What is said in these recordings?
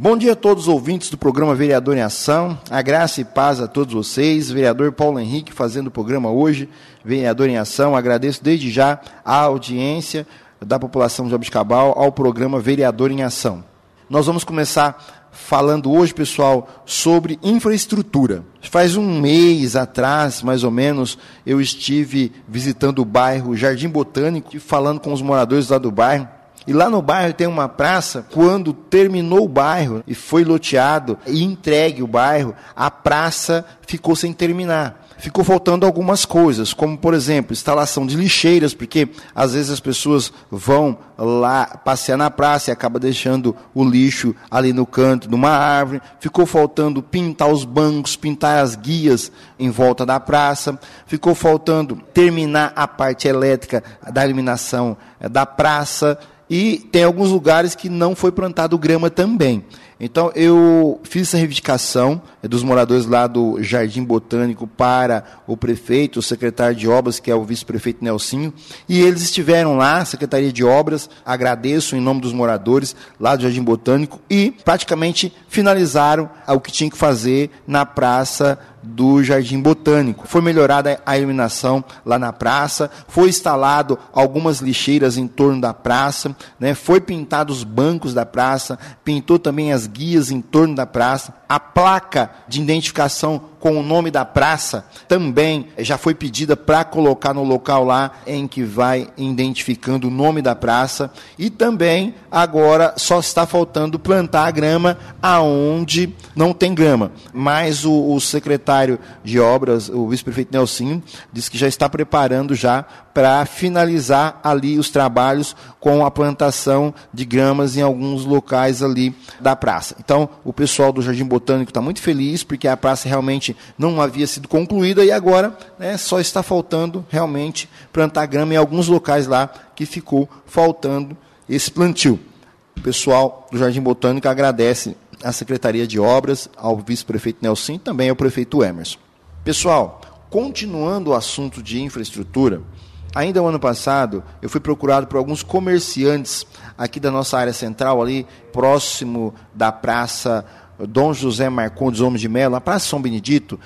Bom dia a todos os ouvintes do programa Vereador em Ação. A graça e paz a todos vocês. Vereador Paulo Henrique fazendo o programa hoje. Vereador em Ação. Agradeço desde já a audiência da população de Abiscabal ao programa Vereador em Ação. Nós vamos começar falando hoje, pessoal, sobre infraestrutura. Faz um mês atrás, mais ou menos, eu estive visitando o bairro Jardim Botânico e falando com os moradores lá do bairro e lá no bairro tem uma praça, quando terminou o bairro e foi loteado e entregue o bairro, a praça ficou sem terminar ficou faltando algumas coisas, como por exemplo, instalação de lixeiras, porque às vezes as pessoas vão lá passear na praça e acaba deixando o lixo ali no canto de uma árvore. Ficou faltando pintar os bancos, pintar as guias em volta da praça. Ficou faltando terminar a parte elétrica da iluminação eh, da praça e tem alguns lugares que não foi plantado grama também. Então eu fiz essa reivindicação dos moradores lá do Jardim Botânico para o prefeito, o secretário de obras, que é o vice-prefeito Nelsinho, e eles estiveram lá, Secretaria de Obras, agradeço em nome dos moradores lá do Jardim Botânico, e praticamente finalizaram o que tinha que fazer na praça do Jardim Botânico. Foi melhorada a iluminação lá na praça, foi instalado algumas lixeiras em torno da praça, né? foi pintado os bancos da praça, pintou também as guias em torno da praça, a placa de identificação com o nome da praça também já foi pedida para colocar no local lá em que vai identificando o nome da praça e também agora só está faltando plantar a grama aonde não tem grama. Mas o, o secretário de obras, o vice-prefeito Nelsinho, disse que já está preparando já para finalizar ali os trabalhos com a plantação de gramas em alguns locais ali da praça. Então, o pessoal do Jardim Botânico está muito feliz porque a praça realmente não havia sido concluída e agora né, só está faltando realmente plantar grama em alguns locais lá que ficou faltando esse plantio. O pessoal do Jardim Botânico agradece à Secretaria de Obras, ao vice-prefeito Nelson e também ao prefeito Emerson. Pessoal, continuando o assunto de infraestrutura, Ainda o ano passado, eu fui procurado por alguns comerciantes aqui da nossa área central, ali próximo da Praça Dom José Marcondes Homens de Melo, a Praça São Benedito,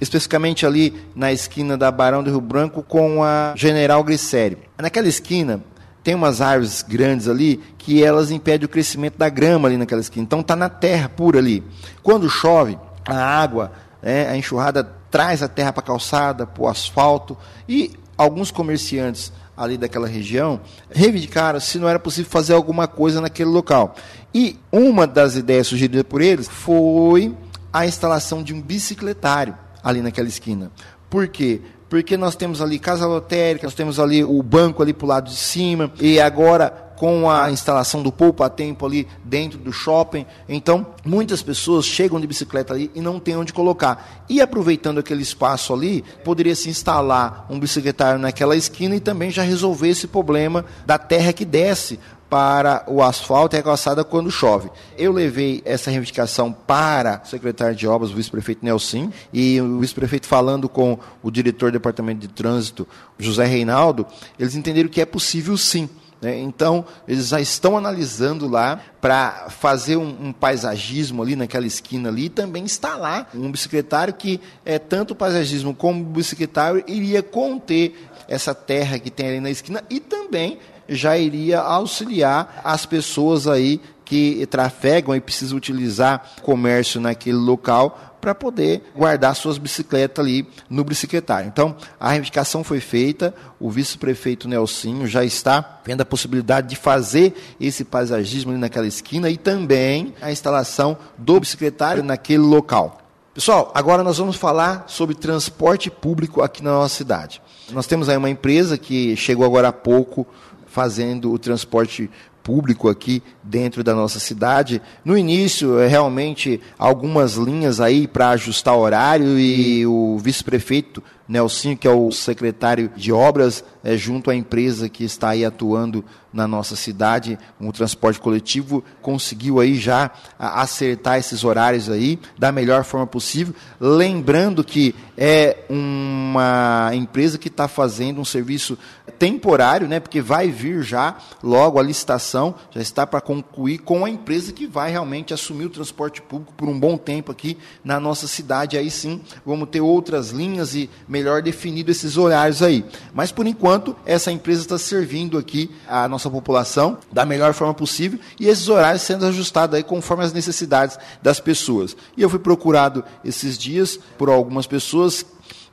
especificamente ali na esquina da Barão do Rio Branco com a General Grissério. Naquela esquina tem umas árvores grandes ali que elas impedem o crescimento da grama ali naquela esquina. Então está na terra pura ali. Quando chove, a água, né, a enxurrada traz a terra para a calçada, para o asfalto e alguns comerciantes ali daquela região reivindicaram se não era possível fazer alguma coisa naquele local. E uma das ideias sugeridas por eles foi a instalação de um bicicletário ali naquela esquina. Por quê? Porque nós temos ali casa lotérica, nós temos ali o banco ali para o lado de cima, e agora com a instalação do poupa tempo ali dentro do shopping. Então, muitas pessoas chegam de bicicleta ali e não tem onde colocar. E aproveitando aquele espaço ali, poderia se instalar um bicicletário naquela esquina e também já resolver esse problema da terra que desce para o asfalto e a calçada quando chove. Eu levei essa reivindicação para o secretário de obras, o vice-prefeito Nelson, e o vice-prefeito falando com o diretor do departamento de trânsito, José Reinaldo, eles entenderam que é possível sim. Né? Então, eles já estão analisando lá para fazer um, um, paisagismo ali naquela esquina ali e também instalar um bicicletário que é tanto paisagismo como bicicletário iria conter essa terra que tem ali na esquina e também já iria auxiliar as pessoas aí que trafegam e precisam utilizar comércio naquele local para poder guardar suas bicicletas ali no bicicletário. Então, a reivindicação foi feita, o vice-prefeito Nelsinho já está vendo a possibilidade de fazer esse paisagismo ali naquela esquina e também a instalação do bicicletário naquele local. Pessoal, agora nós vamos falar sobre transporte público aqui na nossa cidade. Nós temos aí uma empresa que chegou agora há pouco fazendo o transporte público aqui dentro da nossa cidade. No início, é realmente algumas linhas aí para ajustar horário e o vice-prefeito Nelsinho, que é o secretário de obras, é, junto à empresa que está aí atuando na nossa cidade, o transporte coletivo conseguiu aí já acertar esses horários aí da melhor forma possível, lembrando que é uma empresa que está fazendo um serviço temporário, né, porque vai vir já logo a licitação, já está para concluir com a empresa que vai realmente assumir o transporte público por um bom tempo aqui na nossa cidade. Aí sim, vamos ter outras linhas e melhor definido esses horários aí. Mas por enquanto, essa empresa está servindo aqui a nossa população da melhor forma possível e esses horários sendo ajustados aí conforme as necessidades das pessoas. E eu fui procurado esses dias por algumas pessoas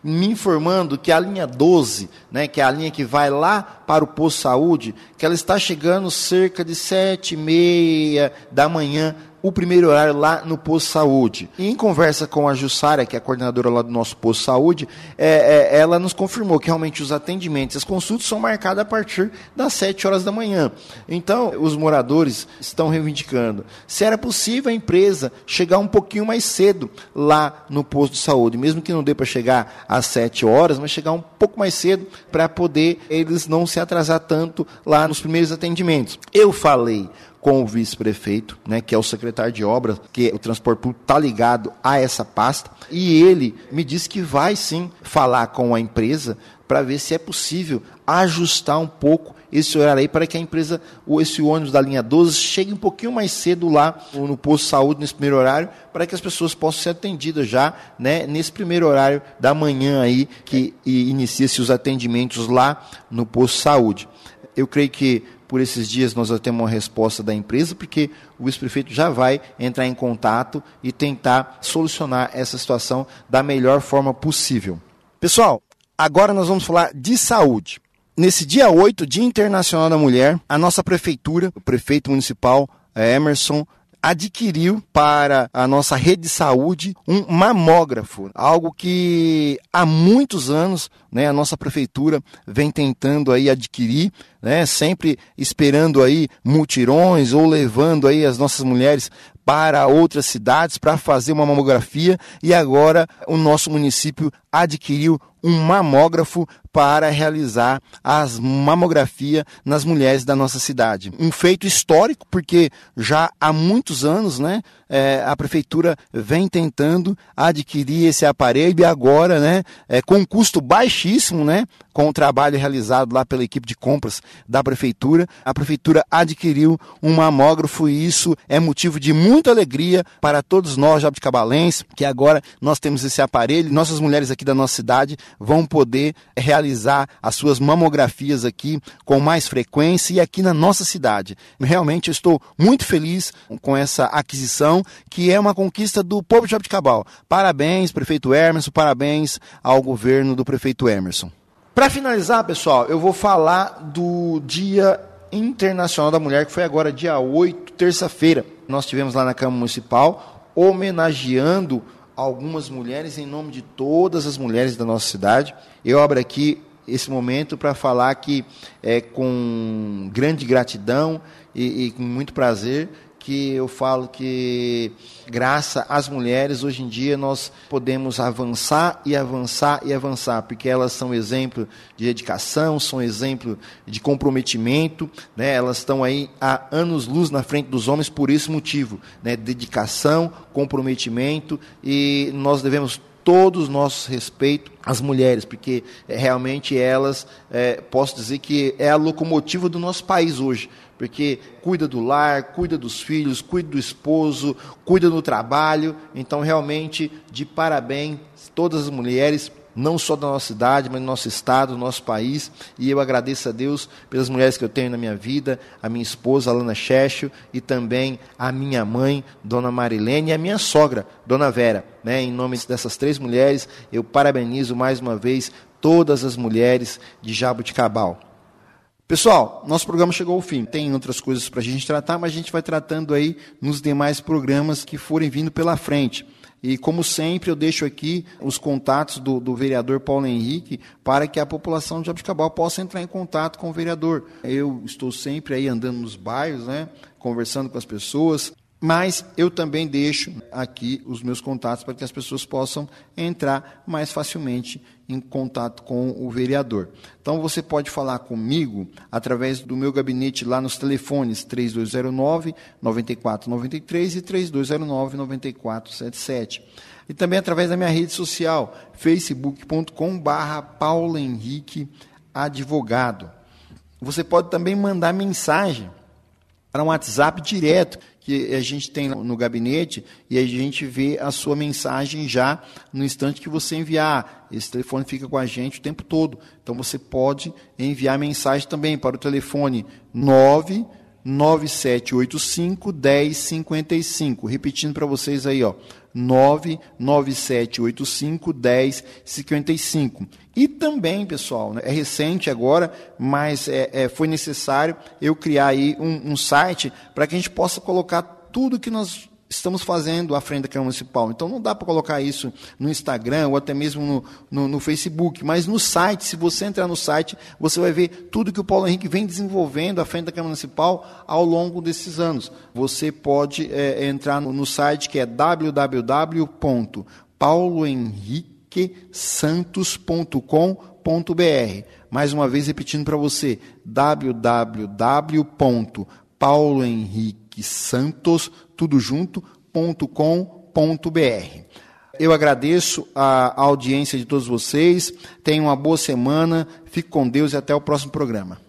me informando que a linha 12, né, que é a linha que vai lá para o posto saúde, que ela está chegando cerca de sete e meia da manhã o primeiro horário lá no posto saúde. E em conversa com a Jussara, que é a coordenadora lá do nosso posto saúde, é, é, ela nos confirmou que realmente os atendimentos, as consultas são marcadas a partir das 7 horas da manhã. Então, os moradores estão reivindicando se era possível a empresa chegar um pouquinho mais cedo lá no posto de saúde, mesmo que não dê para chegar às 7 horas, mas chegar um pouco mais cedo para poder eles não se atrasar tanto lá nos primeiros atendimentos. Eu falei com o vice-prefeito, né, que é o secretário de obras, que o transporte público está ligado a essa pasta, e ele me disse que vai sim falar com a empresa para ver se é possível ajustar um pouco esse horário aí para que a empresa, ou esse ônibus da linha 12, chegue um pouquinho mais cedo lá no posto de saúde, nesse primeiro horário, para que as pessoas possam ser atendidas já né, nesse primeiro horário da manhã aí, que inicia-se os atendimentos lá no posto de saúde. Eu creio que por esses dias nós vamos ter uma resposta da empresa, porque o vice-prefeito já vai entrar em contato e tentar solucionar essa situação da melhor forma possível. Pessoal, agora nós vamos falar de saúde. Nesse dia 8, Dia Internacional da Mulher, a nossa prefeitura, o prefeito municipal eh, Emerson adquiriu para a nossa rede de saúde um mamógrafo, algo que há muitos anos né, a nossa prefeitura vem tentando aí adquirir, né, sempre esperando aí mutirões ou levando aí as nossas mulheres para outras cidades para fazer uma mamografia e agora o nosso município adquiriu um mamógrafo para realizar as mamografia nas mulheres da nossa cidade. Um feito histórico, porque já há muitos anos né, é, a prefeitura vem tentando adquirir esse aparelho e agora, né, é, com um custo baixíssimo, né, com o trabalho realizado lá pela equipe de compras da prefeitura, a prefeitura adquiriu um mamógrafo e isso é motivo de muita alegria para todos nós jabuticabalenses, que agora nós temos esse aparelho, nossas mulheres aqui da nossa cidade vão poder realizar as suas mamografias aqui com mais frequência e aqui na nossa cidade. Realmente eu estou muito feliz com essa aquisição, que é uma conquista do povo de Jabuticabal. Parabéns, prefeito Emerson, parabéns ao governo do prefeito Emerson. Para finalizar, pessoal, eu vou falar do Dia Internacional da Mulher, que foi agora dia 8, terça-feira. Nós tivemos lá na Câmara Municipal homenageando algumas mulheres em nome de todas as mulheres da nossa cidade. Eu abro aqui esse momento para falar que é com grande gratidão e, e com muito prazer que eu falo que, graças às mulheres, hoje em dia nós podemos avançar e avançar e avançar, porque elas são exemplo de dedicação, são exemplo de comprometimento, né? elas estão aí há anos-luz na frente dos homens por esse motivo, né? dedicação, comprometimento, e nós devemos todos os nossos respeito às mulheres, porque é, realmente elas, é, posso dizer que é a locomotiva do nosso país hoje porque cuida do lar, cuida dos filhos, cuida do esposo, cuida do trabalho. Então, realmente, de parabéns todas as mulheres, não só da nossa cidade, mas do nosso estado, do nosso país. E eu agradeço a Deus pelas mulheres que eu tenho na minha vida, a minha esposa, Alana Checho, e também a minha mãe, Dona Marilene, e a minha sogra, Dona Vera. Né? Em nome dessas três mulheres, eu parabenizo mais uma vez todas as mulheres de Jabuticabal. Pessoal, nosso programa chegou ao fim. Tem outras coisas para a gente tratar, mas a gente vai tratando aí nos demais programas que forem vindo pela frente. E, como sempre, eu deixo aqui os contatos do, do, vereador Paulo Henrique para que a população de Jabuticabal possa entrar em contato com o vereador. Eu estou sempre aí andando nos bairros, né, conversando com as pessoas, Mas eu também deixo aqui os meus contatos para que as pessoas possam entrar mais facilmente em contato com o vereador. Então você pode falar comigo através do meu gabinete lá nos telefones 3209 9493 e 3209 9477. E também através da minha rede social, facebook.com/barra Paulo Henrique Advogado. Você pode também mandar mensagem para um WhatsApp direto que a gente tem no gabinete e a gente vê a sua mensagem já no instante que você enviar. Esse telefone fica com a gente o tempo todo. Então você pode enviar mensagem também para o telefone 9 9785 1055. Repetindo para vocês aí, ó. 99785 1055. E também, pessoal, né, é recente agora, mas é, é, foi necessário eu criar aí um, um site para que a gente possa colocar tudo que nós estamos fazendo à frente da Câmara Municipal. Então não dá para colocar isso no Instagram ou até mesmo no, no, no, Facebook, mas no site, se você entrar no site, você vai ver tudo que o Paulo Henrique vem desenvolvendo à frente da Câmara Municipal ao longo desses anos. Você pode é, entrar no, no site que é www.paulohenriquesantos.com.br. Mais uma vez repetindo para você, www.paulohenriquesantos.com.br tudo junto.com.br. Eu agradeço a audiência de todos vocês. Tenham uma boa semana. Fique com Deus e até o próximo programa.